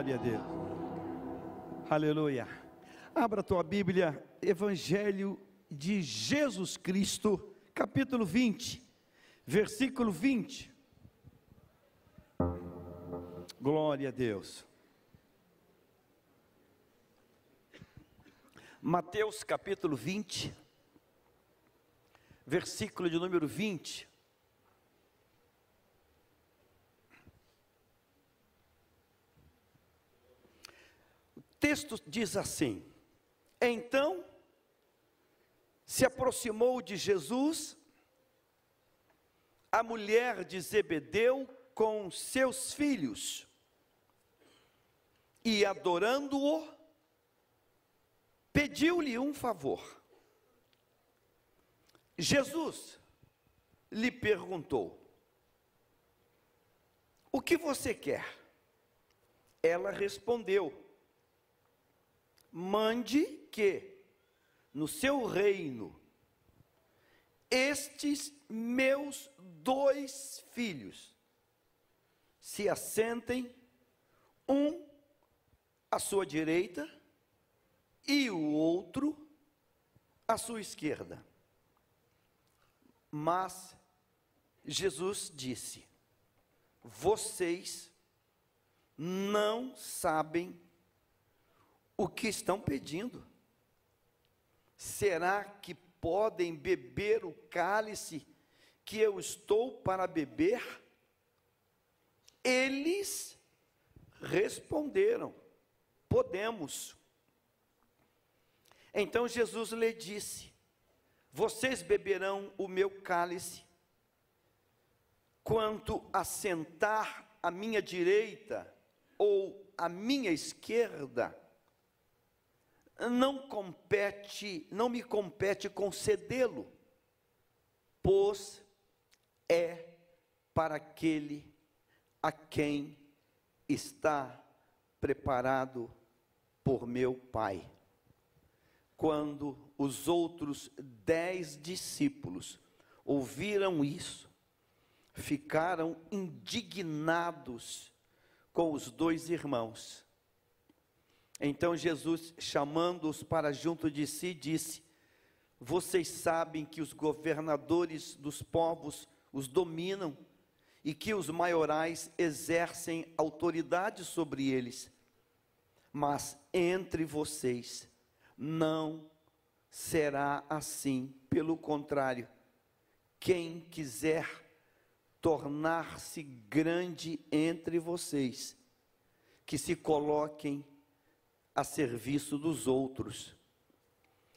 Glória a Deus. Aleluia. Abra a tua Bíblia, Evangelho de Jesus Cristo, capítulo 20, versículo 20. Glória a Deus. Mateus capítulo 20, versículo de número 20. Texto diz assim: Então se aproximou de Jesus a mulher de Zebedeu com seus filhos, e adorando-o, pediu-lhe um favor. Jesus lhe perguntou: O que você quer? Ela respondeu: Mande que, no seu reino, estes meus dois filhos se assentem, um à sua direita e o outro à sua esquerda. Mas Jesus disse: Vocês não sabem o que estão pedindo. Será que podem beber o cálice que eu estou para beber? Eles responderam: Podemos. Então Jesus lhe disse: Vocês beberão o meu cálice, quanto a sentar à minha direita ou à minha esquerda, não compete, não me compete concedê-lo, pois é para aquele a quem está preparado por meu Pai quando os outros dez discípulos ouviram isso, ficaram indignados com os dois irmãos. Então Jesus, chamando-os para junto de si, disse: Vocês sabem que os governadores dos povos os dominam e que os maiorais exercem autoridade sobre eles. Mas entre vocês não será assim. Pelo contrário, quem quiser tornar-se grande entre vocês, que se coloquem a serviço dos outros.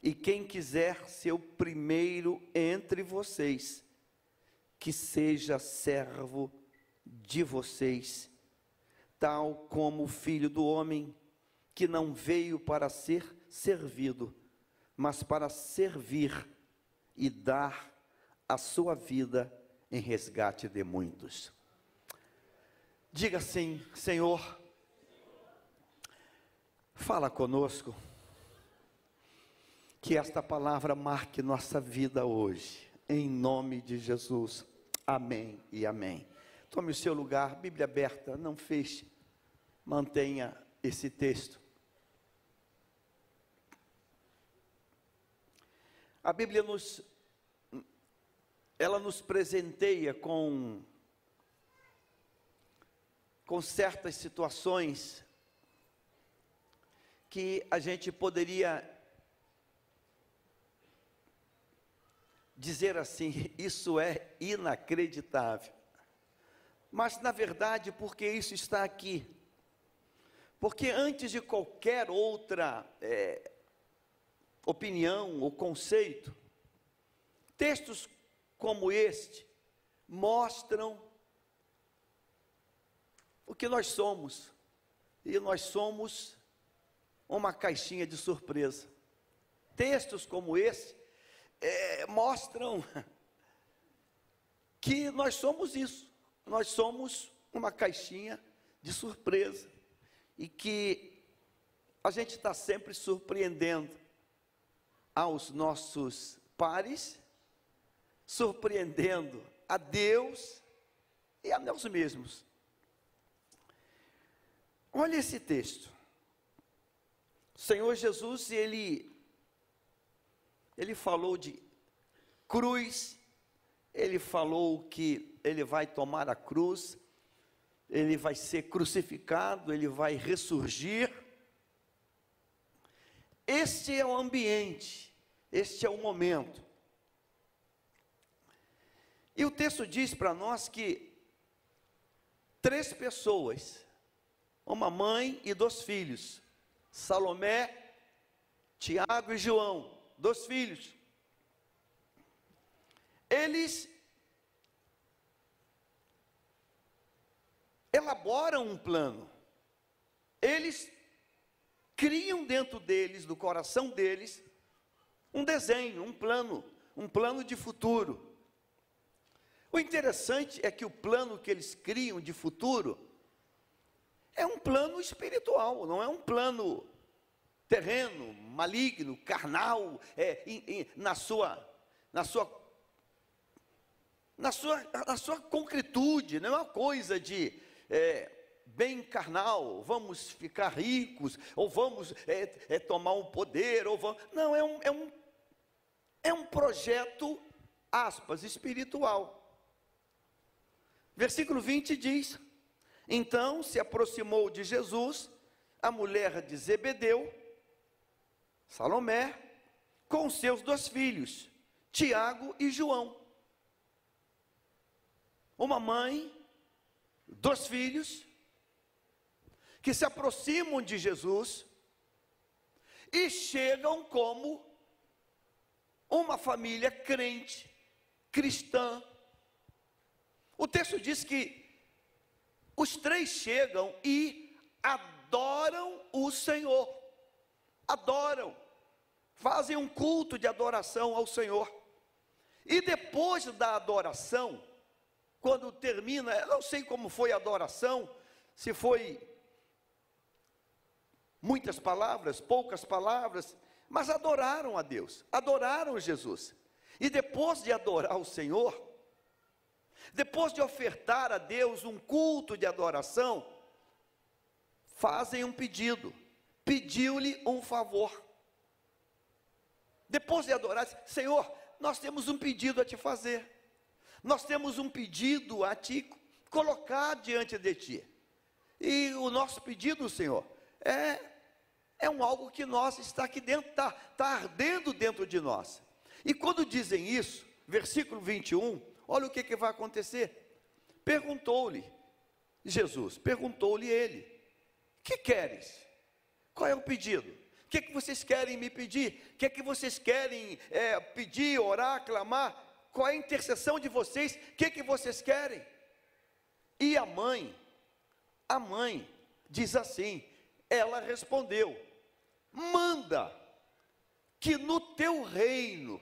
E quem quiser ser o primeiro entre vocês, que seja servo de vocês, tal como o filho do homem, que não veio para ser servido, mas para servir e dar a sua vida em resgate de muitos. Diga assim, Senhor, fala conosco, que esta palavra marque nossa vida hoje, em nome de Jesus. Amém e amém. Tome o seu lugar, Bíblia aberta, não feche, mantenha esse texto. A Bíblia nos ela nos presenteia com com certas situações que a gente poderia dizer assim, isso é inacreditável. Mas na verdade, porque isso está aqui? Porque antes de qualquer outra é, opinião ou conceito. Textos como este mostram o que nós somos, e nós somos uma caixinha de surpresa. Textos como esse é, mostram que nós somos isso, nós somos uma caixinha de surpresa, e que a gente está sempre surpreendendo aos nossos pares, surpreendendo a Deus e a nós mesmos. Olha esse texto. Senhor Jesus, ele, ele falou de cruz, ele falou que ele vai tomar a cruz, ele vai ser crucificado, ele vai ressurgir. Este é o ambiente, este é o momento. E o texto diz para nós que três pessoas, uma mãe e dois filhos, Salomé, Tiago e João, dois filhos, eles elaboram um plano, eles criam dentro deles, do coração deles, um desenho, um plano, um plano de futuro. O interessante é que o plano que eles criam de futuro é um plano espiritual, não é um plano terreno, maligno, carnal, é, em, em, na sua, na sua, na sua, na sua concretude, não é uma coisa de é, bem carnal, vamos ficar ricos, ou vamos é, é, tomar um poder, ou vamos, não, é um, é um, é um projeto, aspas, espiritual. Versículo 20 diz: Então se aproximou de Jesus a mulher de Zebedeu, Salomé, com seus dois filhos, Tiago e João. Uma mãe, dois filhos, que se aproximam de Jesus e chegam como uma família crente, cristã, o texto diz que os três chegam e adoram o Senhor. Adoram. Fazem um culto de adoração ao Senhor. E depois da adoração, quando termina, eu não sei como foi a adoração, se foi muitas palavras, poucas palavras, mas adoraram a Deus, adoraram Jesus. E depois de adorar o Senhor, depois de ofertar a Deus um culto de adoração, fazem um pedido. Pediu-lhe um favor. Depois de adorar, Senhor, nós temos um pedido a te fazer. Nós temos um pedido a te colocar diante de ti. E o nosso pedido, Senhor, é, é um algo que nós está aqui dentro, está tá ardendo dentro de nós. E quando dizem isso, versículo 21, Olha o que, que vai acontecer. Perguntou-lhe, Jesus, perguntou-lhe ele: Que queres? Qual é o pedido? O que, que vocês querem me pedir? O que, que vocês querem é, pedir, orar, clamar? Qual é a intercessão de vocês? O que, que vocês querem? E a mãe, a mãe diz assim: ela respondeu: manda que no teu reino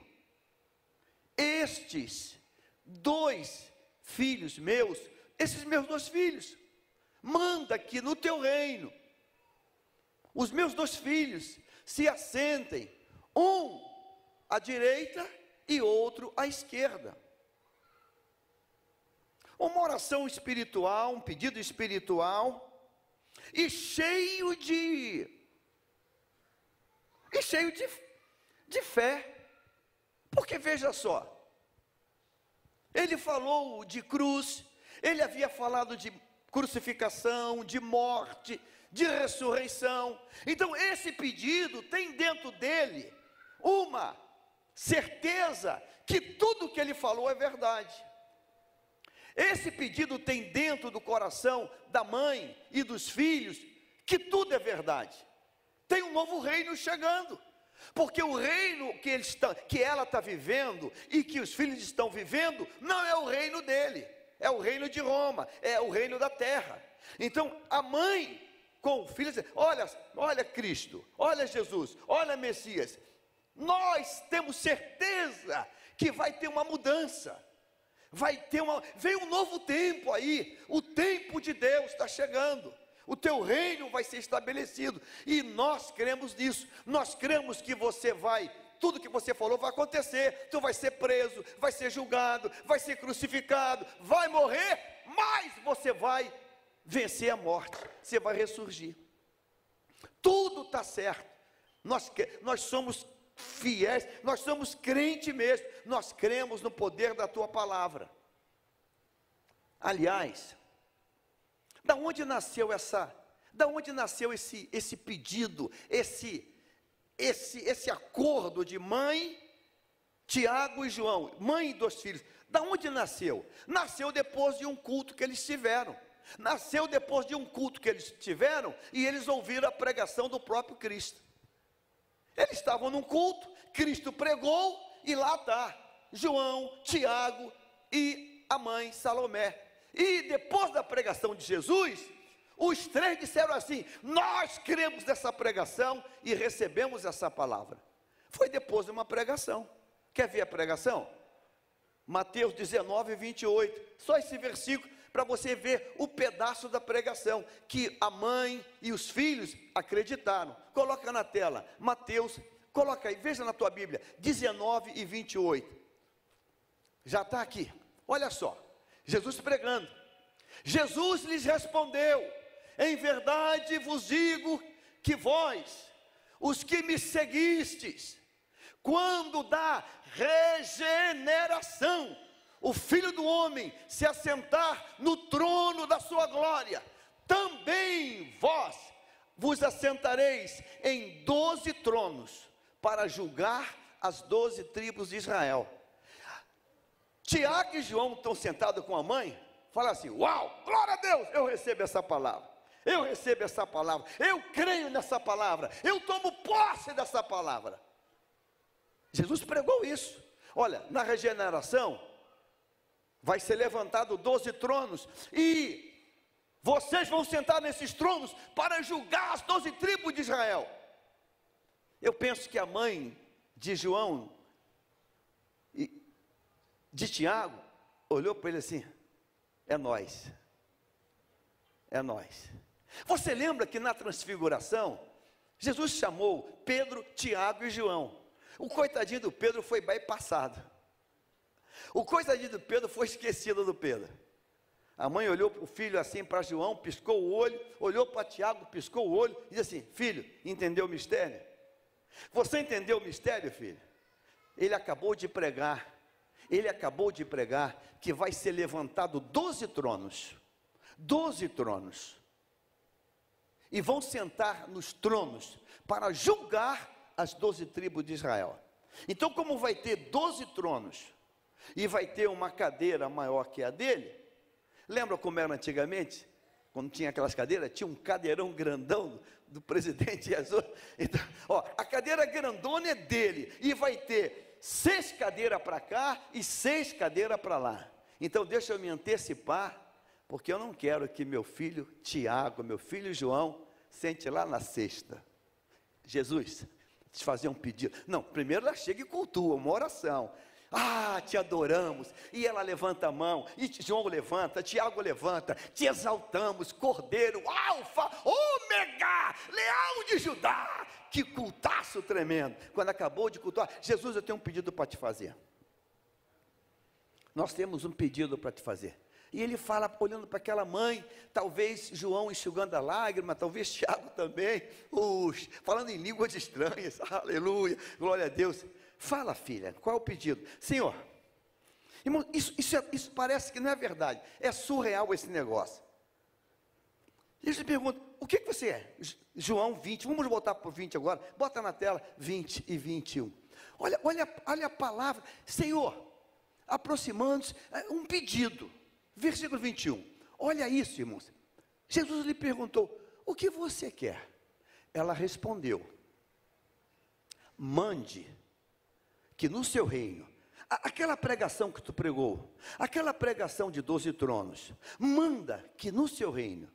estes dois filhos meus, esses meus dois filhos, manda que no teu reino, os meus dois filhos se assentem, um à direita e outro à esquerda. Uma oração espiritual, um pedido espiritual, e cheio de, e cheio de, de fé, porque veja só, ele falou de cruz, ele havia falado de crucificação, de morte, de ressurreição. Então, esse pedido tem dentro dele uma certeza que tudo que ele falou é verdade. Esse pedido tem dentro do coração da mãe e dos filhos que tudo é verdade. Tem um novo reino chegando. Porque o reino que, ele está, que ela está vivendo e que os filhos estão vivendo, não é o reino dele, é o reino de Roma, é o reino da terra. Então a mãe com o filho Olha, olha Cristo, olha Jesus, olha Messias, nós temos certeza que vai ter uma mudança. Vai ter uma, vem um novo tempo aí, o tempo de Deus está chegando o teu reino vai ser estabelecido, e nós cremos nisso, nós cremos que você vai, tudo que você falou vai acontecer, tu vai ser preso, vai ser julgado, vai ser crucificado, vai morrer, mas você vai vencer a morte, você vai ressurgir. Tudo está certo. Nós, nós somos fiéis, nós somos crente mesmo, nós cremos no poder da tua palavra. Aliás, da onde nasceu essa, da onde nasceu esse, esse pedido, esse, esse, esse acordo de mãe, Tiago e João, mãe e dois filhos? Da onde nasceu? Nasceu depois de um culto que eles tiveram. Nasceu depois de um culto que eles tiveram e eles ouviram a pregação do próprio Cristo. Eles estavam num culto, Cristo pregou e lá está João, Tiago e a mãe Salomé. E depois da pregação de Jesus, os três disseram assim: Nós cremos nessa pregação e recebemos essa palavra. Foi depois de uma pregação. Quer ver a pregação? Mateus 19, 28. Só esse versículo para você ver o pedaço da pregação que a mãe e os filhos acreditaram. Coloca na tela, Mateus, coloca aí, veja na tua Bíblia, 19 e 28. Já está aqui. Olha só, Jesus pregando. Jesus lhes respondeu: Em verdade vos digo que vós, os que me seguistes, quando dá regeneração, o filho do homem se assentar no trono da sua glória, também vós vos assentareis em doze tronos para julgar as doze tribos de Israel. Tiago e João estão sentados com a mãe, fala assim: Uau, glória a Deus, eu recebo essa palavra. Eu recebo essa palavra, eu creio nessa palavra, eu tomo posse dessa palavra. Jesus pregou isso. Olha, na regeneração, vai ser levantado doze tronos, e vocês vão sentar nesses tronos para julgar as doze tribos de Israel. Eu penso que a mãe de João de Tiago olhou para ele assim: é nós, é nós. Você lembra que na transfiguração, Jesus chamou Pedro, Tiago e João. O coitadinho do Pedro foi bypassado. O coitadinho do Pedro foi esquecido do Pedro. A mãe olhou para o filho assim para João, piscou o olho, olhou para Tiago, piscou o olho e disse assim: Filho, entendeu o mistério? Você entendeu o mistério, filho? Ele acabou de pregar, ele acabou de pregar que vai ser levantado doze tronos, doze tronos, e vão sentar nos tronos para julgar as doze tribos de Israel. Então, como vai ter doze tronos, e vai ter uma cadeira maior que a dele. Lembra como era antigamente? Quando tinha aquelas cadeiras, tinha um cadeirão grandão do presidente Jesus. Então, ó, a cadeira grandona é dele e vai ter seis cadeiras para cá e seis cadeiras para lá. Então deixa eu me antecipar, porque eu não quero que meu filho Tiago, meu filho João, sente lá na sexta. Jesus, te fazer um pedido. Não, primeiro ela chega e cultua, uma oração. Ah, te adoramos. E ela levanta a mão, e João levanta, Tiago levanta, te exaltamos, Cordeiro, Alfa, Ômega, Leão de Judá. Que cultaço tremendo. Quando acabou de cultuar, Jesus, eu tenho um pedido para te fazer. Nós temos um pedido para te fazer. E ele fala, olhando para aquela mãe, talvez João enxugando a lágrima, talvez Tiago também, os, falando em línguas estranhas, aleluia, glória a Deus. Fala, filha, qual é o pedido? Senhor, irmão, isso, isso, é, isso parece que não é verdade, é surreal esse negócio. E eles perguntam, o que, que você é? João 20, vamos voltar para o 20 agora, bota na tela 20 e 21. Olha, olha, olha a palavra, Senhor, aproximando-se, é, um pedido, versículo 21. Olha isso, irmãos. Jesus lhe perguntou: O que você quer? Ela respondeu: Mande que no seu reino, aquela pregação que tu pregou, aquela pregação de doze tronos, manda que no seu reino,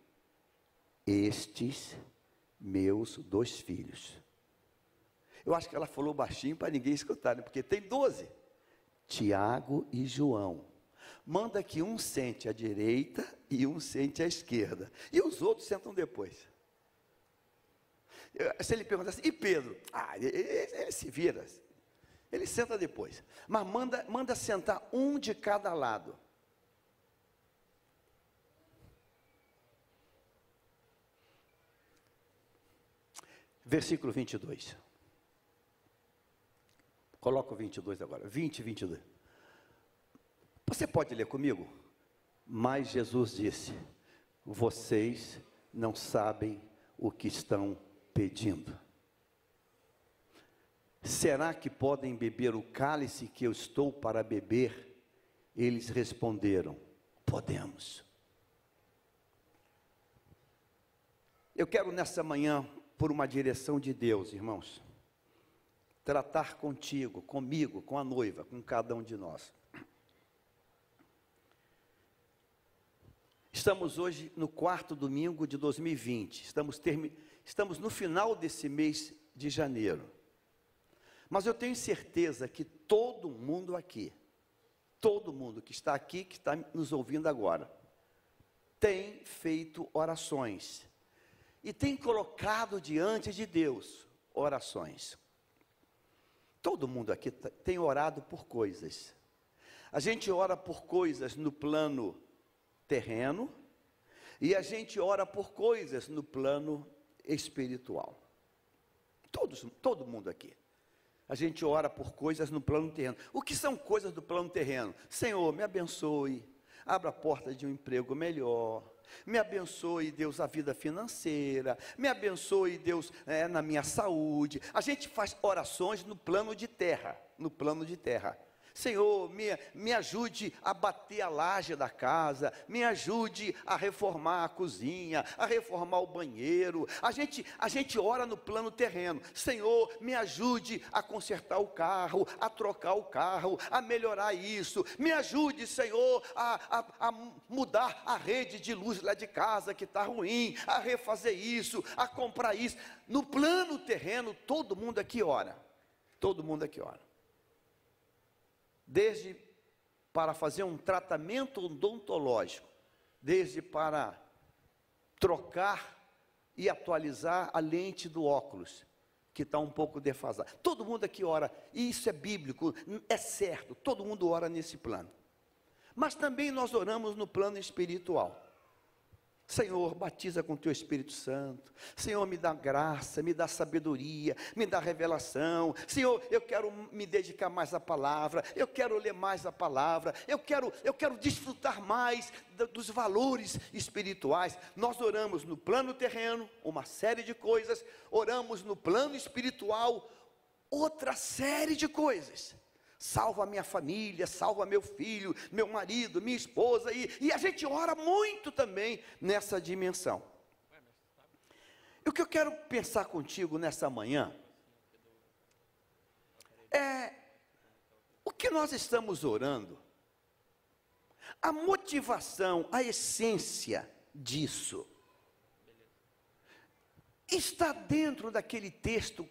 estes meus dois filhos. Eu acho que ela falou baixinho para ninguém escutar, né? porque tem doze. Tiago e João. Manda que um sente à direita e um sente à esquerda. E os outros sentam depois. Se ele perguntasse, e Pedro? Ah, ele, ele se vira. Ele senta depois. Mas manda, manda sentar um de cada lado. Versículo 22. Coloca o 22 agora, 20 e 22. Você pode ler comigo? Mas Jesus disse: Vocês não sabem o que estão pedindo. Será que podem beber o cálice que eu estou para beber? Eles responderam: Podemos. Eu quero nessa manhã, por uma direção de Deus, irmãos, tratar contigo, comigo, com a noiva, com cada um de nós. Estamos hoje no quarto domingo de 2020, estamos, termi... estamos no final desse mês de janeiro. Mas eu tenho certeza que todo mundo aqui, todo mundo que está aqui, que está nos ouvindo agora, tem feito orações e tem colocado diante de Deus orações. Todo mundo aqui tem orado por coisas. A gente ora por coisas no plano terreno e a gente ora por coisas no plano espiritual. Todos, todo mundo aqui. A gente ora por coisas no plano terreno. O que são coisas do plano terreno? Senhor, me abençoe, abra a porta de um emprego melhor, me abençoe, Deus, a vida financeira. Me abençoe, Deus, é, na minha saúde. A gente faz orações no plano de terra. No plano de terra. Senhor, me, me ajude a bater a laje da casa, me ajude a reformar a cozinha, a reformar o banheiro. A gente, a gente ora no plano terreno. Senhor, me ajude a consertar o carro, a trocar o carro, a melhorar isso. Me ajude, Senhor, a, a, a mudar a rede de luz lá de casa que está ruim, a refazer isso, a comprar isso. No plano terreno, todo mundo aqui ora. Todo mundo aqui ora desde para fazer um tratamento odontológico, desde para trocar e atualizar a lente do óculos, que está um pouco defasada. Todo mundo aqui ora, e isso é bíblico, é certo, todo mundo ora nesse plano. Mas também nós oramos no plano espiritual. Senhor, batiza com teu Espírito Santo. Senhor, me dá graça, me dá sabedoria, me dá revelação. Senhor, eu quero me dedicar mais à palavra, eu quero ler mais a palavra, eu quero, eu quero desfrutar mais dos valores espirituais. Nós oramos no plano terreno, uma série de coisas, oramos no plano espiritual, outra série de coisas salva minha família, salva meu filho, meu marido, minha esposa, e, e a gente ora muito também nessa dimensão. E o que eu quero pensar contigo nessa manhã é o que nós estamos orando, a motivação, a essência disso, está dentro daquele texto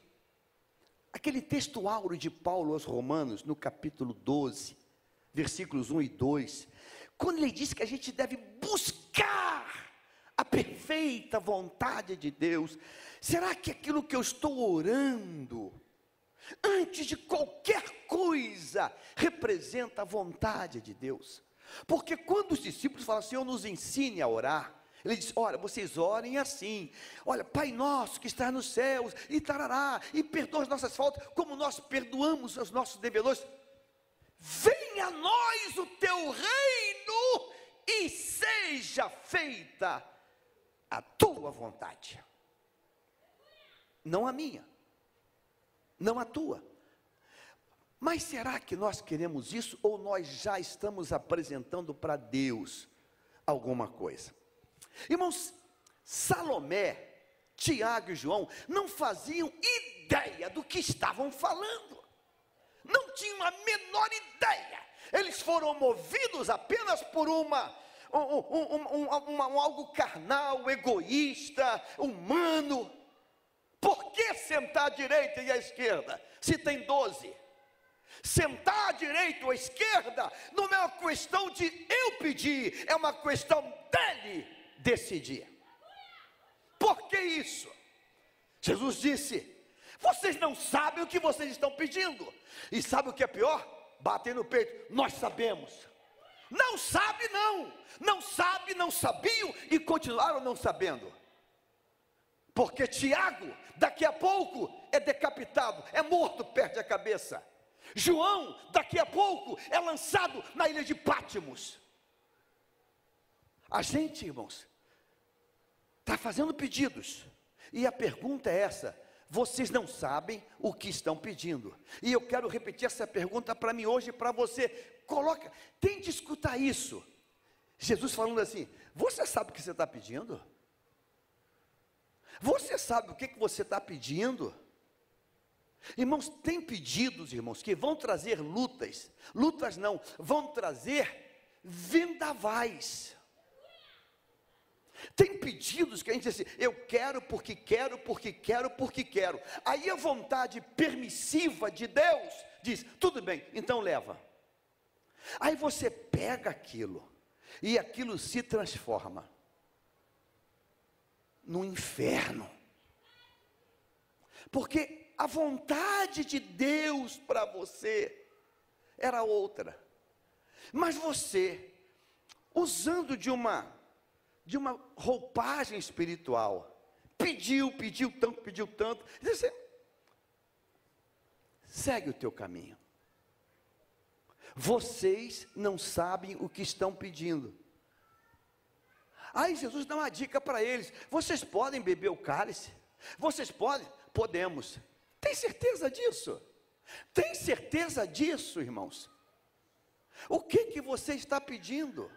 Aquele texto áureo de Paulo aos Romanos, no capítulo 12, versículos 1 e 2, quando ele diz que a gente deve buscar a perfeita vontade de Deus, será que aquilo que eu estou orando, antes de qualquer coisa, representa a vontade de Deus? Porque quando os discípulos falam, Senhor, nos ensine a orar, ele diz: Olha, vocês orem assim. Olha, Pai nosso que está nos céus, e tarará, e perdoa as nossas faltas, como nós perdoamos os nossos devedores. Venha a nós o teu reino e seja feita a tua vontade, não a minha, não a tua. Mas será que nós queremos isso ou nós já estamos apresentando para Deus alguma coisa? Irmãos, Salomé, Tiago e João não faziam ideia do que estavam falando, não tinham a menor ideia, eles foram movidos apenas por uma um, um, um, um, algo carnal, egoísta, humano. Por que sentar à direita e à esquerda, se tem doze? Sentar à direita ou à esquerda não é uma questão de eu pedir, é uma questão dele decidir. Por que isso? Jesus disse: Vocês não sabem o que vocês estão pedindo. E sabe o que é pior? Batem no peito, nós sabemos. Não sabe, não. Não sabe, não sabiam e continuaram não sabendo. Porque Tiago, daqui a pouco, é decapitado, é morto, perde a cabeça. João, daqui a pouco, é lançado na ilha de Pátimos. A gente, irmãos, está fazendo pedidos, e a pergunta é essa: vocês não sabem o que estão pedindo. E eu quero repetir essa pergunta para mim hoje e para você. Coloca, tente escutar isso. Jesus falando assim: Você sabe o que você está pedindo? Você sabe o que, que você está pedindo? Irmãos, tem pedidos, irmãos, que vão trazer lutas, lutas não, vão trazer vendavais. Tem pedidos que a gente diz assim, eu quero porque quero, porque quero, porque quero. Aí a vontade permissiva de Deus diz: tudo bem, então leva. Aí você pega aquilo, e aquilo se transforma no inferno. Porque a vontade de Deus para você era outra. Mas você, usando de uma de uma roupagem espiritual, pediu, pediu tanto, pediu tanto, disse, segue o teu caminho. Vocês não sabem o que estão pedindo. Aí Jesus dá uma dica para eles: vocês podem beber o cálice? Vocês podem? Podemos. Tem certeza disso? Tem certeza disso, irmãos? O que que você está pedindo?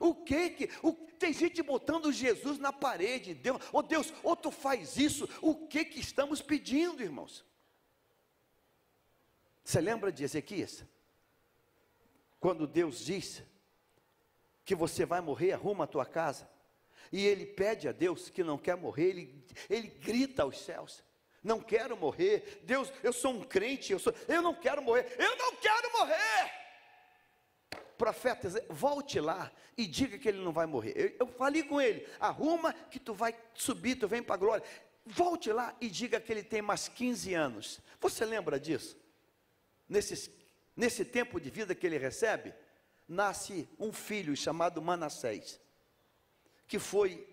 O que que o, tem gente botando Jesus na parede, Deus, oh Deus, ou tu faz isso? O que que estamos pedindo, irmãos? Você lembra de Ezequias? Quando Deus diz que você vai morrer, arruma a tua casa. E ele pede a Deus que não quer morrer, ele, ele grita aos céus: Não quero morrer, Deus, eu sou um crente, eu, sou, eu não quero morrer, eu não quero morrer. Profeta, volte lá e diga que ele não vai morrer. Eu, eu falei com ele: arruma que tu vai subir, tu vem para a glória. Volte lá e diga que ele tem mais 15 anos. Você lembra disso? Nesses, nesse tempo de vida que ele recebe? nasce um filho chamado Manassés, que foi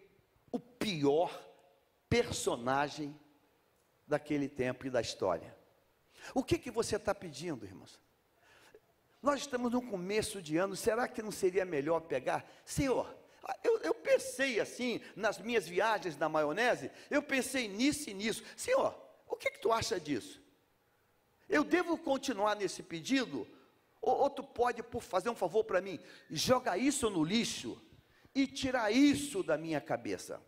o pior personagem daquele tempo e da história. O que, que você está pedindo, irmãos? Nós estamos no começo de ano, será que não seria melhor pegar? Senhor, eu, eu, pensei assim, nas minhas viagens na maionese, eu pensei nisso e nisso. Senhor, o que, que tu acha disso? Eu devo continuar nesse pedido ou, ou tu pode por fazer um favor para mim, joga isso no lixo e tirar isso da minha cabeça.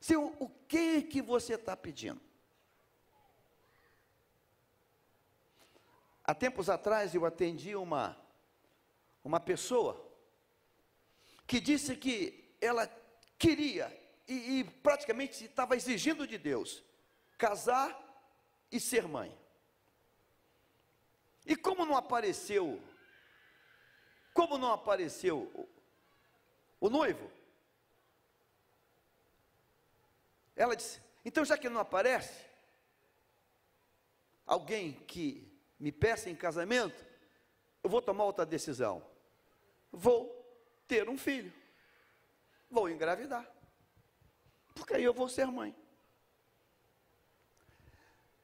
Senhor, o que que você está pedindo? Há tempos atrás eu atendi uma, uma pessoa que disse que ela queria e, e praticamente estava exigindo de Deus casar e ser mãe. E como não apareceu, como não apareceu o, o noivo? Ela disse: então já que não aparece, alguém que me peça em casamento, eu vou tomar outra decisão. Vou ter um filho. Vou engravidar. Porque aí eu vou ser mãe.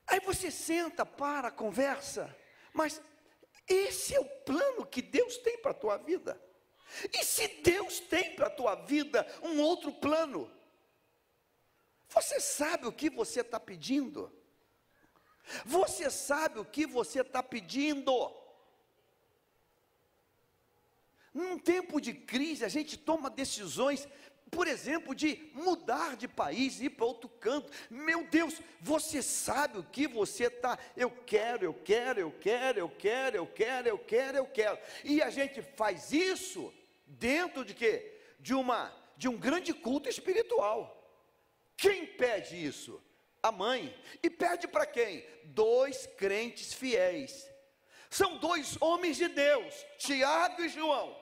Aí você senta, para, conversa. Mas esse é o plano que Deus tem para a tua vida. E se Deus tem para a tua vida um outro plano, você sabe o que você está pedindo? Você sabe o que você está pedindo? Num tempo de crise, a gente toma decisões por exemplo, de mudar de país, ir para outro canto. Meu Deus, você sabe o que você está? Eu quero, eu quero, eu quero, eu quero, eu quero, eu quero, eu quero. E a gente faz isso dentro de quê? De uma de um grande culto espiritual. Quem pede isso? A mãe. E pede para quem? Dois crentes fiéis. São dois homens de Deus, Tiago e João,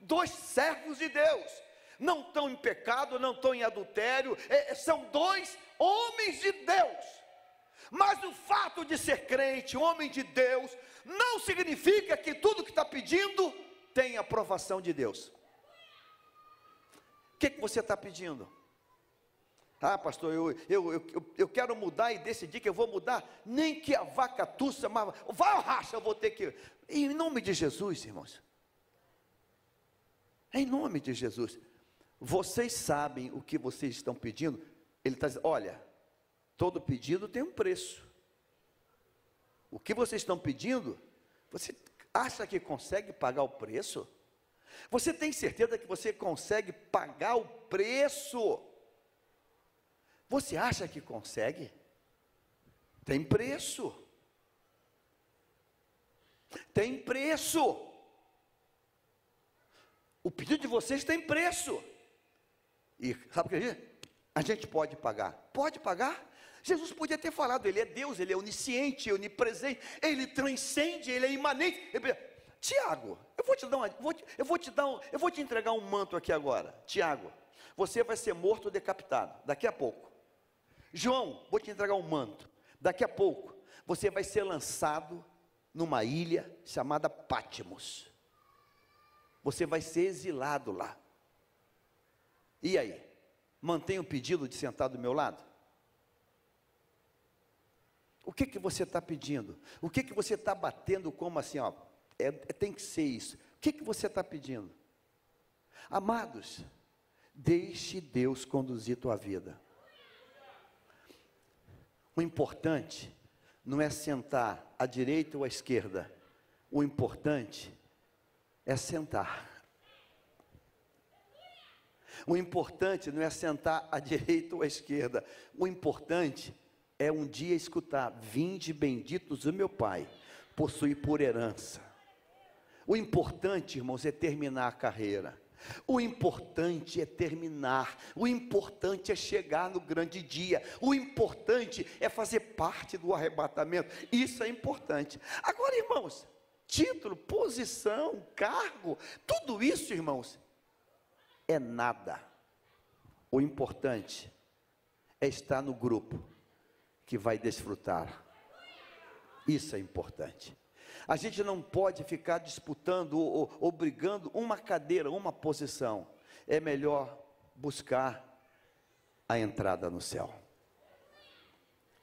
dois servos de Deus não estão em pecado, não estão em adultério, é, é, são dois homens de Deus. Mas o fato de ser crente, homem de Deus, não significa que tudo que está pedindo tem aprovação de Deus. que, que você está pedindo? Ah, pastor, eu, eu, eu, eu quero mudar e decidi que eu vou mudar, nem que a vaca tussa, mas vai ao racha, eu vou ter que. Em nome de Jesus, irmãos. Em nome de Jesus. Vocês sabem o que vocês estão pedindo? Ele está dizendo: olha, todo pedido tem um preço. O que vocês estão pedindo, você acha que consegue pagar o preço? Você tem certeza que você consegue pagar o preço? Você acha que consegue? Tem preço. Tem preço. O pedido de vocês tem preço. E sabe o que? A gente pode pagar. Pode pagar? Jesus podia ter falado, ele é Deus, ele é onisciente, onipresente, ele transcende, ele é imanente. Tiago, eu vou te dar uma, vou te, eu vou te dar um, eu vou te entregar um manto aqui agora. Tiago, você vai ser morto ou decapitado daqui a pouco. João, vou te entregar um manto. Daqui a pouco você vai ser lançado numa ilha chamada Pátimos. Você vai ser exilado lá. E aí? Mantém o pedido de sentar do meu lado? O que que você está pedindo? O que que você está batendo como assim, ó? É, é, tem que ser isso. O que que você está pedindo? Amados, deixe Deus conduzir tua vida. O importante não é sentar à direita ou à esquerda. O importante é sentar. O importante não é sentar à direita ou à esquerda. O importante é um dia escutar: Vinde benditos do meu Pai, possui por herança. O importante, irmãos, é terminar a carreira. O importante é terminar, o importante é chegar no grande dia, o importante é fazer parte do arrebatamento. Isso é importante. Agora, irmãos, título, posição, cargo, tudo isso, irmãos, é nada. O importante é estar no grupo que vai desfrutar. Isso é importante. A gente não pode ficar disputando ou, ou brigando uma cadeira, uma posição. É melhor buscar a entrada no céu.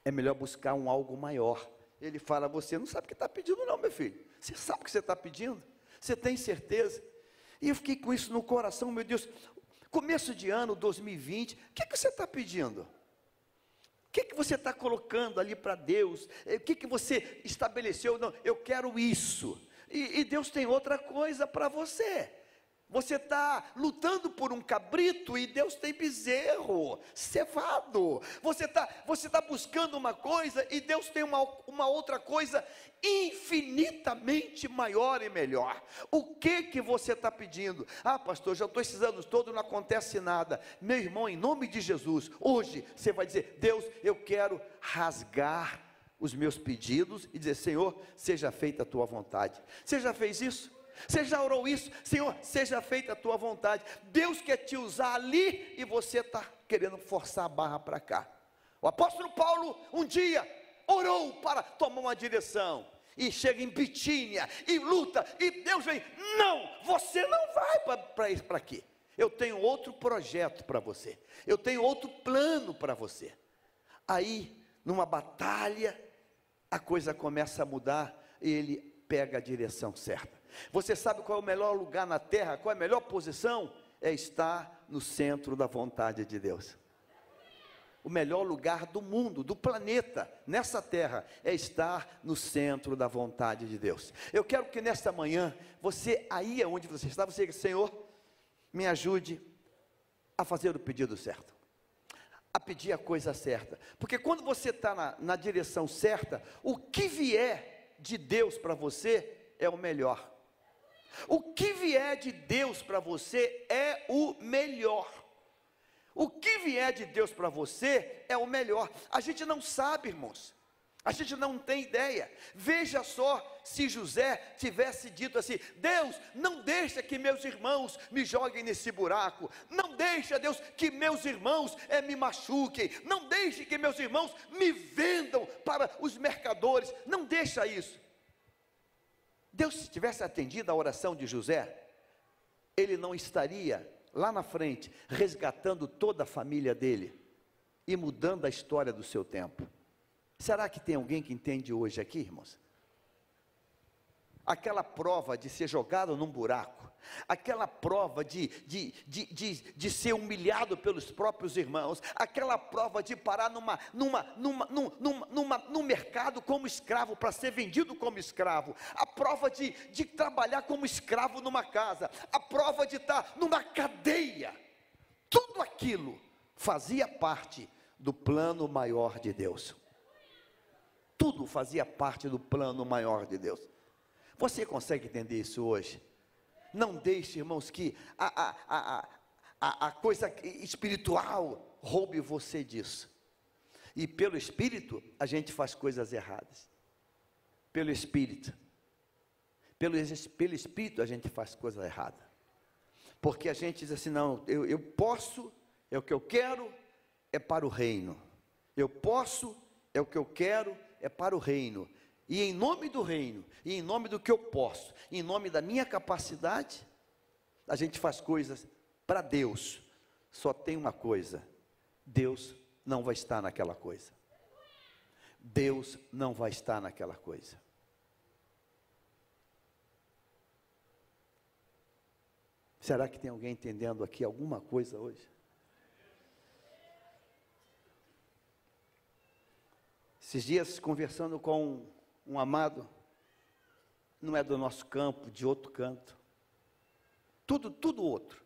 É melhor buscar um algo maior. Ele fala: Você não sabe o que está pedindo, não, meu filho. Você sabe o que você está pedindo? Você tem certeza? E eu fiquei com isso no coração, meu Deus. Começo de ano 2020, o que, que você está pedindo? O que, que você está colocando ali para Deus? O que, que você estabeleceu? Não, eu quero isso. E, e Deus tem outra coisa para você. Você está lutando por um cabrito e Deus tem bezerro, cevado. Você está você tá buscando uma coisa e Deus tem uma, uma outra coisa infinitamente maior e melhor. O que que você está pedindo? Ah, pastor, já estou esses anos todos, não acontece nada. Meu irmão, em nome de Jesus, hoje você vai dizer: Deus, eu quero rasgar os meus pedidos e dizer: Senhor, seja feita a tua vontade. Você já fez isso? Você já orou isso? Senhor, seja feita a tua vontade. Deus quer te usar ali e você está querendo forçar a barra para cá. O apóstolo Paulo, um dia, orou para tomar uma direção. E chega em Bitínia e luta, e Deus vem: Não, você não vai para aqui. Eu tenho outro projeto para você. Eu tenho outro plano para você. Aí, numa batalha, a coisa começa a mudar e ele pega a direção certa. Você sabe qual é o melhor lugar na terra? Qual é a melhor posição? É estar no centro da vontade de Deus. O melhor lugar do mundo, do planeta, nessa terra, é estar no centro da vontade de Deus. Eu quero que nesta manhã, você, aí onde você está, você diga: Senhor, me ajude a fazer o pedido certo, a pedir a coisa certa, porque quando você está na, na direção certa, o que vier de Deus para você é o melhor. O que vier de Deus para você é o melhor. O que vier de Deus para você é o melhor. A gente não sabe, irmãos. A gente não tem ideia. Veja só se José tivesse dito assim: Deus, não deixa que meus irmãos me joguem nesse buraco. Não deixa, Deus, que meus irmãos é, me machuquem. Não deixe que meus irmãos me vendam para os mercadores. Não deixa isso. Deus, se tivesse atendido a oração de José, ele não estaria lá na frente, resgatando toda a família dele e mudando a história do seu tempo. Será que tem alguém que entende hoje aqui, irmãos? Aquela prova de ser jogado num buraco, aquela prova de, de, de, de, de ser humilhado pelos próprios irmãos, aquela prova de parar numa, numa, numa, numa, numa, numa, num mercado como escravo, para ser vendido como escravo, a prova de, de trabalhar como escravo numa casa, a prova de estar numa cadeia, tudo aquilo fazia parte do plano maior de Deus. Tudo fazia parte do plano maior de Deus. Você consegue entender isso hoje? Não deixe, irmãos, que a, a, a, a, coisa espiritual roube você disso. E pelo Espírito, a gente faz coisas erradas. Pelo Espírito. Pelo, pelo Espírito, a gente faz coisa errada. Porque a gente diz assim: não, eu, eu posso, é o que eu quero, é para o reino. Eu posso, é o que eu quero, é para o reino. E em nome do reino, e em nome do que eu posso, em nome da minha capacidade, a gente faz coisas para Deus. Só tem uma coisa: Deus não vai estar naquela coisa. Deus não vai estar naquela coisa. Será que tem alguém entendendo aqui alguma coisa hoje? Esses dias, conversando com um amado, não é do nosso campo, de outro canto, tudo, tudo outro.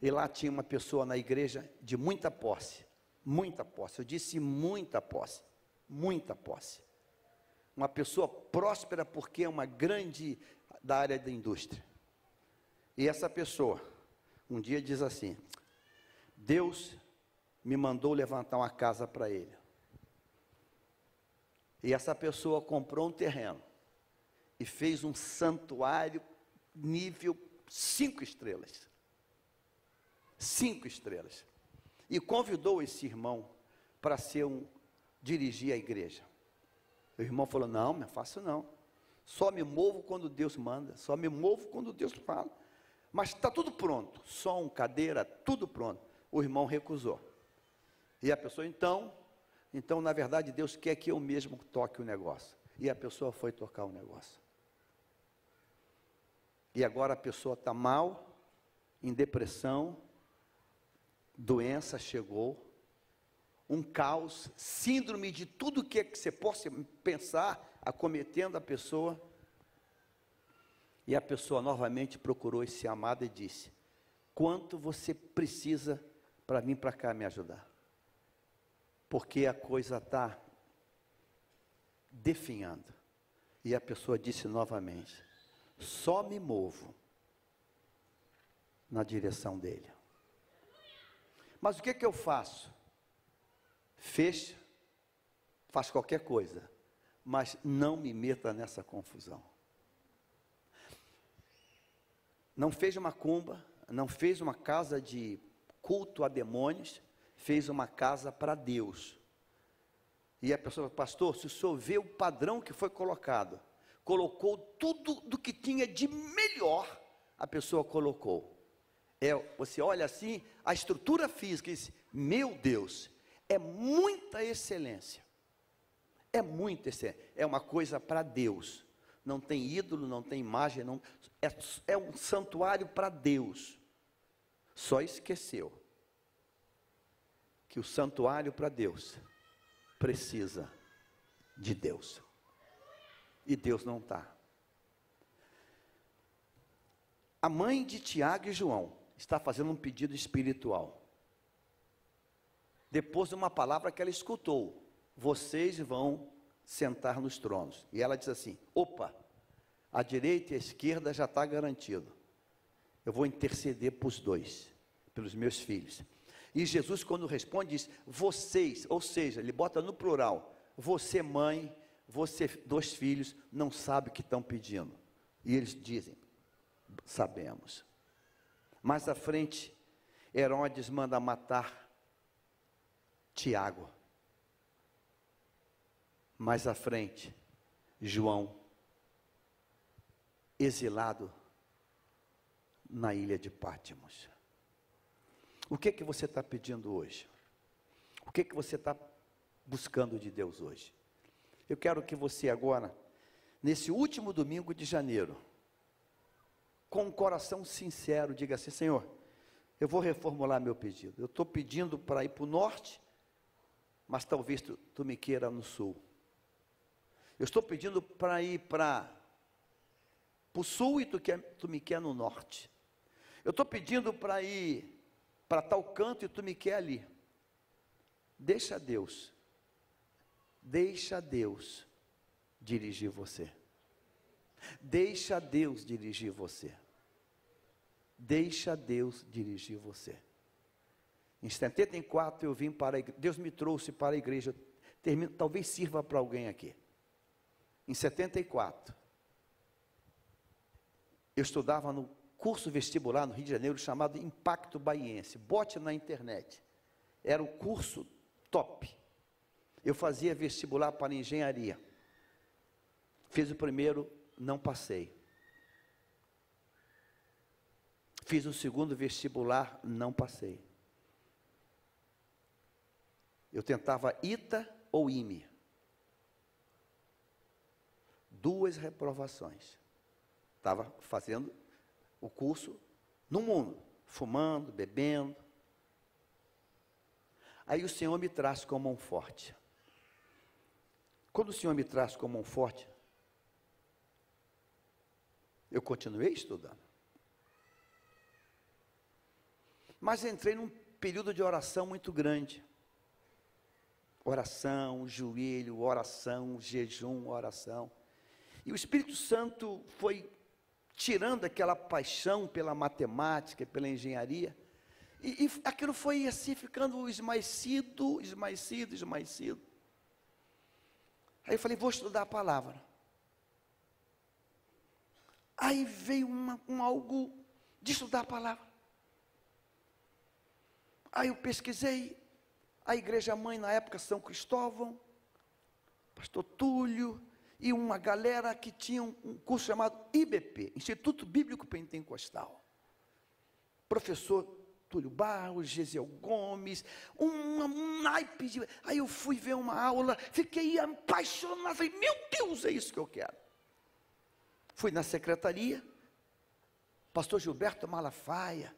E lá tinha uma pessoa na igreja de muita posse, muita posse, eu disse muita posse, muita posse. Uma pessoa próspera porque é uma grande da área da indústria. E essa pessoa, um dia diz assim: Deus me mandou levantar uma casa para ele. E essa pessoa comprou um terreno e fez um santuário nível cinco estrelas. Cinco estrelas. E convidou esse irmão para ser um dirigir a igreja. O irmão falou: Não, não faço não. Só me movo quando Deus manda, só me movo quando Deus fala. Mas está tudo pronto, som, cadeira, tudo pronto. O irmão recusou. E a pessoa então então, na verdade, Deus quer que eu mesmo toque o negócio. E a pessoa foi tocar o negócio. E agora a pessoa está mal, em depressão, doença chegou, um caos, síndrome de tudo que, é que você possa pensar, acometendo a pessoa. E a pessoa novamente procurou esse amado e disse: Quanto você precisa para vir para cá me ajudar? Porque a coisa está definhando. E a pessoa disse novamente: só me movo na direção dele. Mas o que, que eu faço? Fecha, faz qualquer coisa, mas não me meta nessa confusão. Não fez uma cumba, não fez uma casa de culto a demônios, fez uma casa para Deus. E a pessoa, pastor, se o senhor vê o padrão que foi colocado, colocou tudo do que tinha de melhor, a pessoa colocou. É, você olha assim, a estrutura física, e diz, meu Deus, é muita excelência. É muita excelência. É uma coisa para Deus. Não tem ídolo, não tem imagem, não, é, é um santuário para Deus. Só esqueceu que o santuário para Deus precisa de Deus. E Deus não está. A mãe de Tiago e João está fazendo um pedido espiritual. Depois de uma palavra que ela escutou: vocês vão sentar nos tronos. E ela diz assim: opa, a direita e a esquerda já está garantido. Eu vou interceder para os dois, pelos meus filhos. E Jesus, quando responde, diz: vocês, ou seja, ele bota no plural: você, mãe, você, dois filhos, não sabe o que estão pedindo. E eles dizem: sabemos. Mais à frente, Herodes manda matar Tiago. Mais à frente, João, exilado na ilha de Pátimos. O que que você está pedindo hoje? O que que você está buscando de Deus hoje? Eu quero que você agora, nesse último domingo de janeiro, com um coração sincero, diga assim: Senhor, eu vou reformular meu pedido. Eu estou pedindo para ir para o norte, mas talvez tu, tu me queira no sul. Eu estou pedindo para ir para o sul e tu, quer, tu me quer no norte. Eu estou pedindo para ir para tal canto e tu me quer ali. Deixa Deus, deixa Deus dirigir você. Deixa Deus dirigir você. Deixa Deus dirigir você. Em 74 eu vim para a igreja, Deus me trouxe para a igreja, termino, talvez sirva para alguém aqui. Em 74, eu estudava no curso vestibular no Rio de Janeiro chamado Impacto Baiense. Bote na internet. Era o curso top. Eu fazia vestibular para engenharia. Fiz o primeiro, não passei. Fiz o segundo vestibular, não passei. Eu tentava ITA ou IME. Duas reprovações. Estava fazendo o curso no mundo, fumando, bebendo. Aí o Senhor me traz com a mão forte. Quando o Senhor me traz com a mão forte, eu continuei estudando. Mas entrei num período de oração muito grande. Oração, joelho, oração, jejum, oração. E o Espírito Santo foi tirando aquela paixão pela matemática, pela engenharia, e, e aquilo foi assim ficando esmaecido, esmaecido, esmaecido. Aí eu falei, vou estudar a palavra. Aí veio uma, um algo de estudar a palavra. Aí eu pesquisei a igreja mãe na época São Cristóvão, pastor Túlio, e uma galera que tinha um curso chamado IBP, Instituto Bíblico Pentecostal. Professor Túlio Barros, Gesiel Gomes, um, um naipe de... Aí eu fui ver uma aula, fiquei apaixonado, falei, meu Deus, é isso que eu quero. Fui na secretaria, pastor Gilberto Malafaia,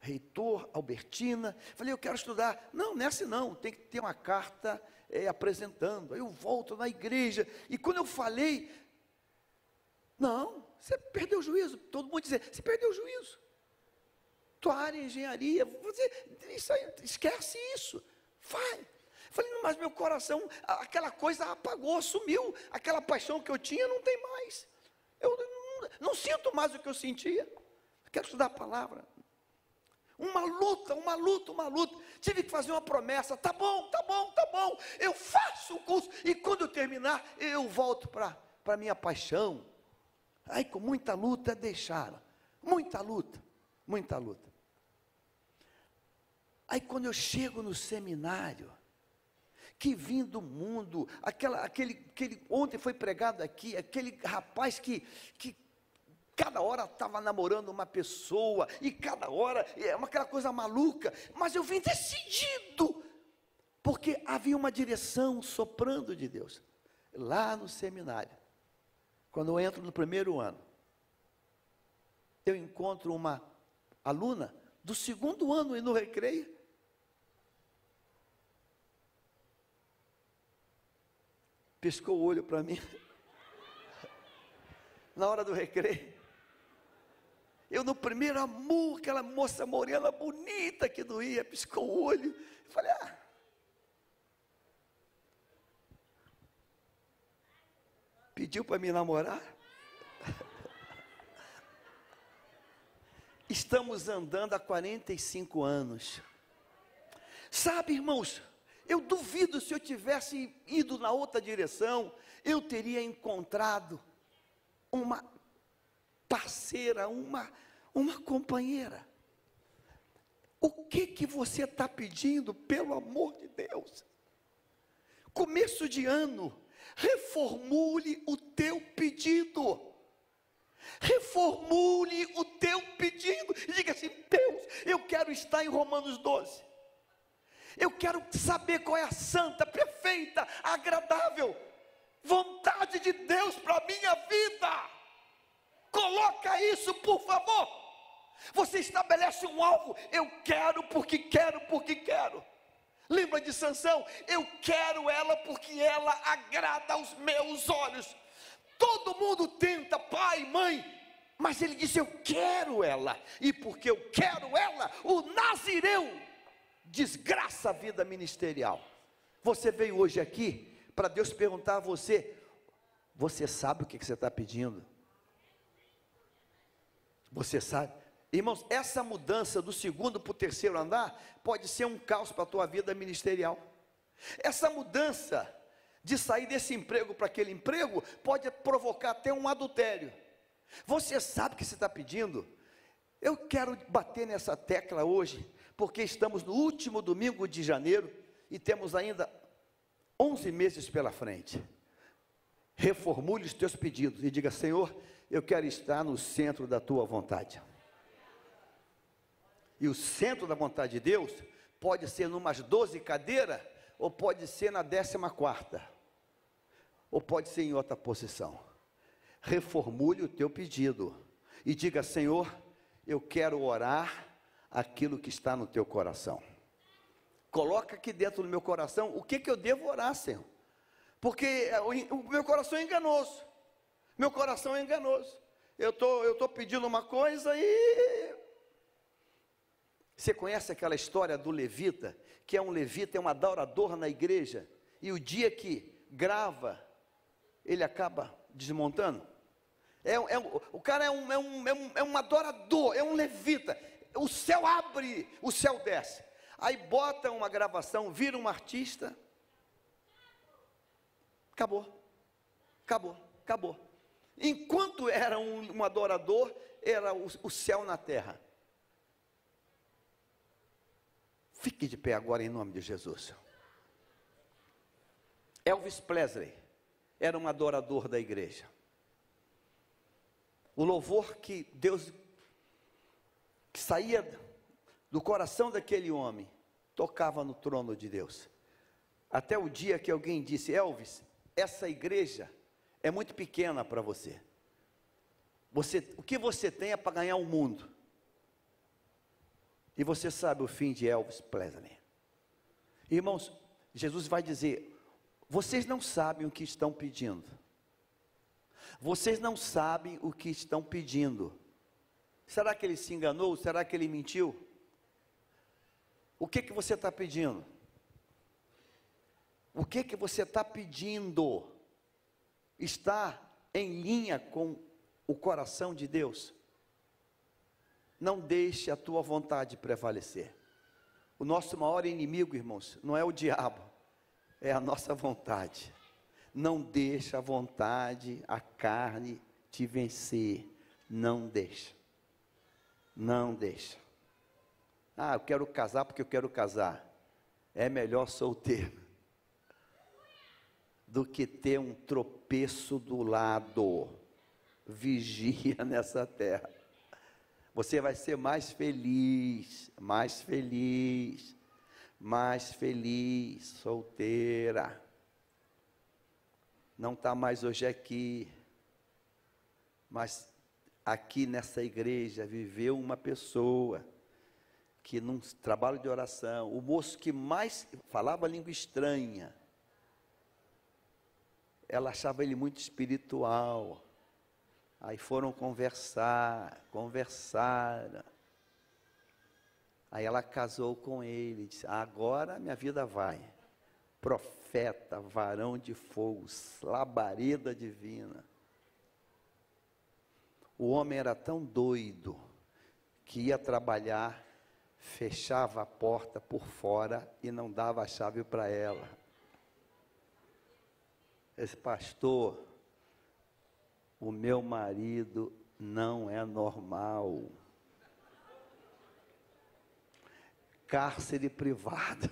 reitor Albertina, falei, eu quero estudar. Não, nessa não, tem que ter uma carta é, apresentando. Aí eu volto na igreja, e quando eu falei, não, você perdeu o juízo. Todo mundo dizia, você perdeu o juízo. Tua área é engenharia, você, isso aí, esquece isso. Vai. Falei, mas meu coração, aquela coisa apagou, sumiu. Aquela paixão que eu tinha não tem mais. Eu não, não sinto mais o que eu sentia. quero estudar a palavra. Uma luta, uma luta, uma luta. Tive que fazer uma promessa. Tá bom, tá bom, tá bom. Eu faço o curso. E quando eu terminar, eu volto para a minha paixão. Aí com muita luta deixaram. Muita luta, muita luta. Aí quando eu chego no seminário, que vim do mundo, aquela, aquele, aquele, ontem foi pregado aqui, aquele rapaz que, que cada hora estava namorando uma pessoa, e cada hora é uma, aquela coisa maluca, mas eu vim decidido, porque havia uma direção soprando de Deus, lá no seminário, quando eu entro no primeiro ano, eu encontro uma aluna do segundo ano e no recreio, piscou o olho para mim, na hora do recreio, eu no primeiro amor, aquela moça morena bonita que doía, piscou o olho. falei, ah. Pediu para me namorar? Estamos andando há 45 anos. Sabe, irmãos, eu duvido se eu tivesse ido na outra direção, eu teria encontrado uma parceira, uma, uma companheira. O que que você está pedindo, pelo amor de Deus? Começo de ano, reformule o teu pedido. Reformule o teu pedido e diga assim: Deus, eu quero estar em Romanos 12. Eu quero saber qual é a santa, perfeita, agradável vontade de Deus para a minha vida. Coloca isso, por favor. Você estabelece um alvo. Eu quero porque quero, porque quero. Lembra de Sansão? Eu quero ela porque ela agrada aos meus olhos. Todo mundo tenta, pai, mãe, mas ele disse: Eu quero ela, e porque eu quero ela, o Nazireu desgraça a vida ministerial. Você veio hoje aqui para Deus perguntar a você: Você sabe o que você está pedindo? Você sabe? Irmãos, essa mudança do segundo para o terceiro andar pode ser um caos para a tua vida ministerial. Essa mudança de sair desse emprego para aquele emprego pode provocar até um adultério. Você sabe o que você está pedindo? Eu quero bater nessa tecla hoje, porque estamos no último domingo de janeiro e temos ainda 11 meses pela frente. Reformule os teus pedidos e diga: Senhor, eu quero estar no centro da tua vontade. E o centro da vontade de Deus pode ser numas 12 cadeiras, ou pode ser na décima quarta, ou pode ser em outra posição. Reformule o teu pedido e diga: Senhor, eu quero orar aquilo que está no teu coração. Coloca aqui dentro do meu coração o que, que eu devo orar, Senhor. Porque o, o meu coração é enganoso. Meu coração é enganoso. Eu tô, estou tô pedindo uma coisa e você conhece aquela história do levita, que é um levita, é um adorador na igreja, e o dia que grava, ele acaba desmontando? É, é, o cara é um, é, um, é, um, é um adorador, é um levita. O céu abre, o céu desce. Aí bota uma gravação, vira um artista. Acabou. Acabou. Acabou. Enquanto era um, um adorador, era o, o céu na terra. Fique de pé agora em nome de Jesus. Elvis Presley era um adorador da igreja. O louvor que Deus que saía do coração daquele homem tocava no trono de Deus. Até o dia que alguém disse: Elvis, essa igreja é muito pequena para você. Você, o que você tem é para ganhar o mundo. E você sabe o fim de Elvis Presley. Irmãos, Jesus vai dizer: vocês não sabem o que estão pedindo. Vocês não sabem o que estão pedindo. Será que ele se enganou? Será que ele mentiu? O que que você está pedindo? O que que você está pedindo? Está em linha com o coração de Deus? Não deixe a tua vontade prevalecer. O nosso maior inimigo, irmãos, não é o diabo, é a nossa vontade. Não deixe a vontade, a carne te vencer. Não deixa. Não deixa. Ah, eu quero casar porque eu quero casar. É melhor solteiro do que ter um tropeço do lado. Vigia nessa terra você vai ser mais feliz, mais feliz, mais feliz, solteira. Não está mais hoje aqui, mas aqui nessa igreja viveu uma pessoa que num trabalho de oração, o moço que mais falava língua estranha, ela achava ele muito espiritual. Aí foram conversar, conversaram. Aí ela casou com ele, disse: Agora minha vida vai. Profeta, varão de fogo, labareda divina. O homem era tão doido que ia trabalhar, fechava a porta por fora e não dava a chave para ela. Esse pastor, o meu marido não é normal. Cárcere privado.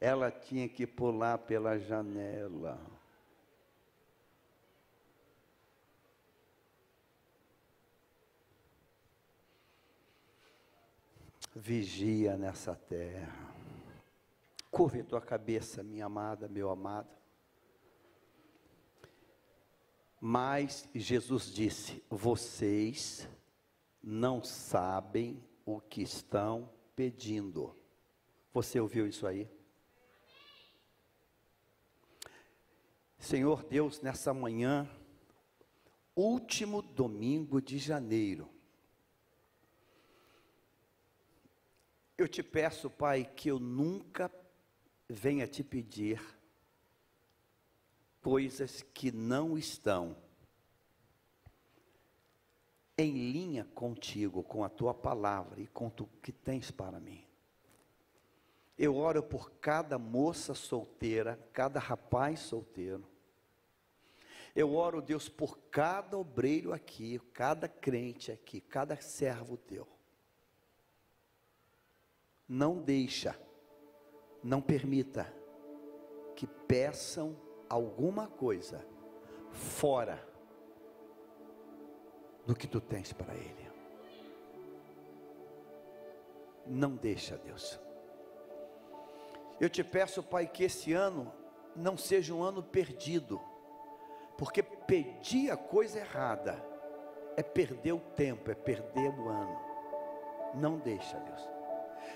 Ela tinha que pular pela janela. Vigia nessa terra. Curve tua cabeça, minha amada, meu amado. Mas Jesus disse: Vocês não sabem o que estão pedindo. Você ouviu isso aí? Senhor Deus, nessa manhã, último domingo de janeiro, eu te peço, Pai, que eu nunca venha te pedir coisas que não estão em linha contigo, com a tua palavra e com o que tens para mim. Eu oro por cada moça solteira, cada rapaz solteiro. Eu oro, Deus, por cada obreiro aqui, cada crente aqui, cada servo teu. Não deixa, não permita que peçam alguma coisa fora do que tu tens para ele. Não deixa, Deus. Eu te peço, Pai, que esse ano não seja um ano perdido, porque pedir a coisa errada é perder o tempo, é perder o ano. Não deixa, Deus.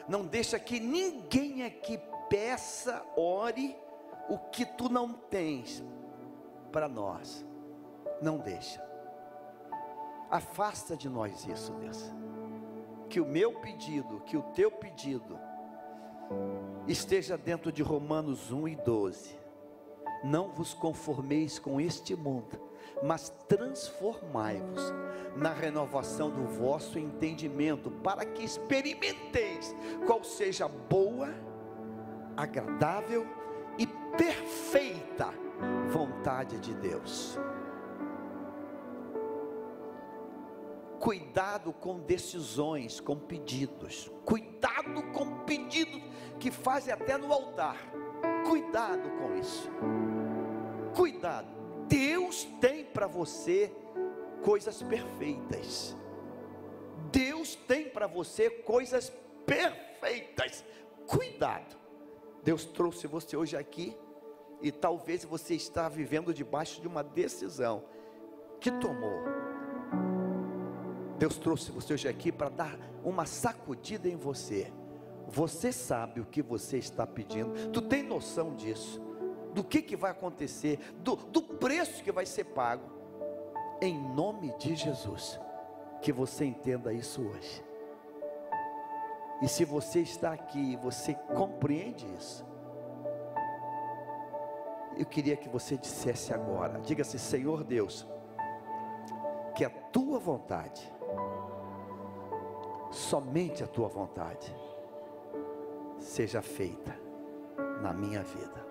Não deixa que ninguém aqui peça, ore o que tu não tens para nós. Não deixa. Afasta de nós isso, Deus. Que o meu pedido, que o teu pedido, esteja dentro de Romanos 1 e 12. Não vos conformeis com este mundo, mas transformai-vos na renovação do vosso entendimento, para que experimenteis qual seja boa, agradável e perfeita vontade de Deus. Cuidado com decisões, com pedidos. Cuidado com pedidos que fazem até no altar. Cuidado com isso. Cuidado. Deus tem para você coisas perfeitas. Deus tem para você coisas perfeitas. Cuidado. Deus trouxe você hoje aqui e talvez você está vivendo debaixo de uma decisão que tomou. Deus trouxe você hoje aqui para dar uma sacudida em você. Você sabe o que você está pedindo, tu tem noção disso, do que, que vai acontecer, do, do preço que vai ser pago, em nome de Jesus, que você entenda isso hoje. E se você está aqui você compreende isso, eu queria que você dissesse agora, diga-se, Senhor Deus, que a tua vontade somente a tua vontade seja feita na minha vida.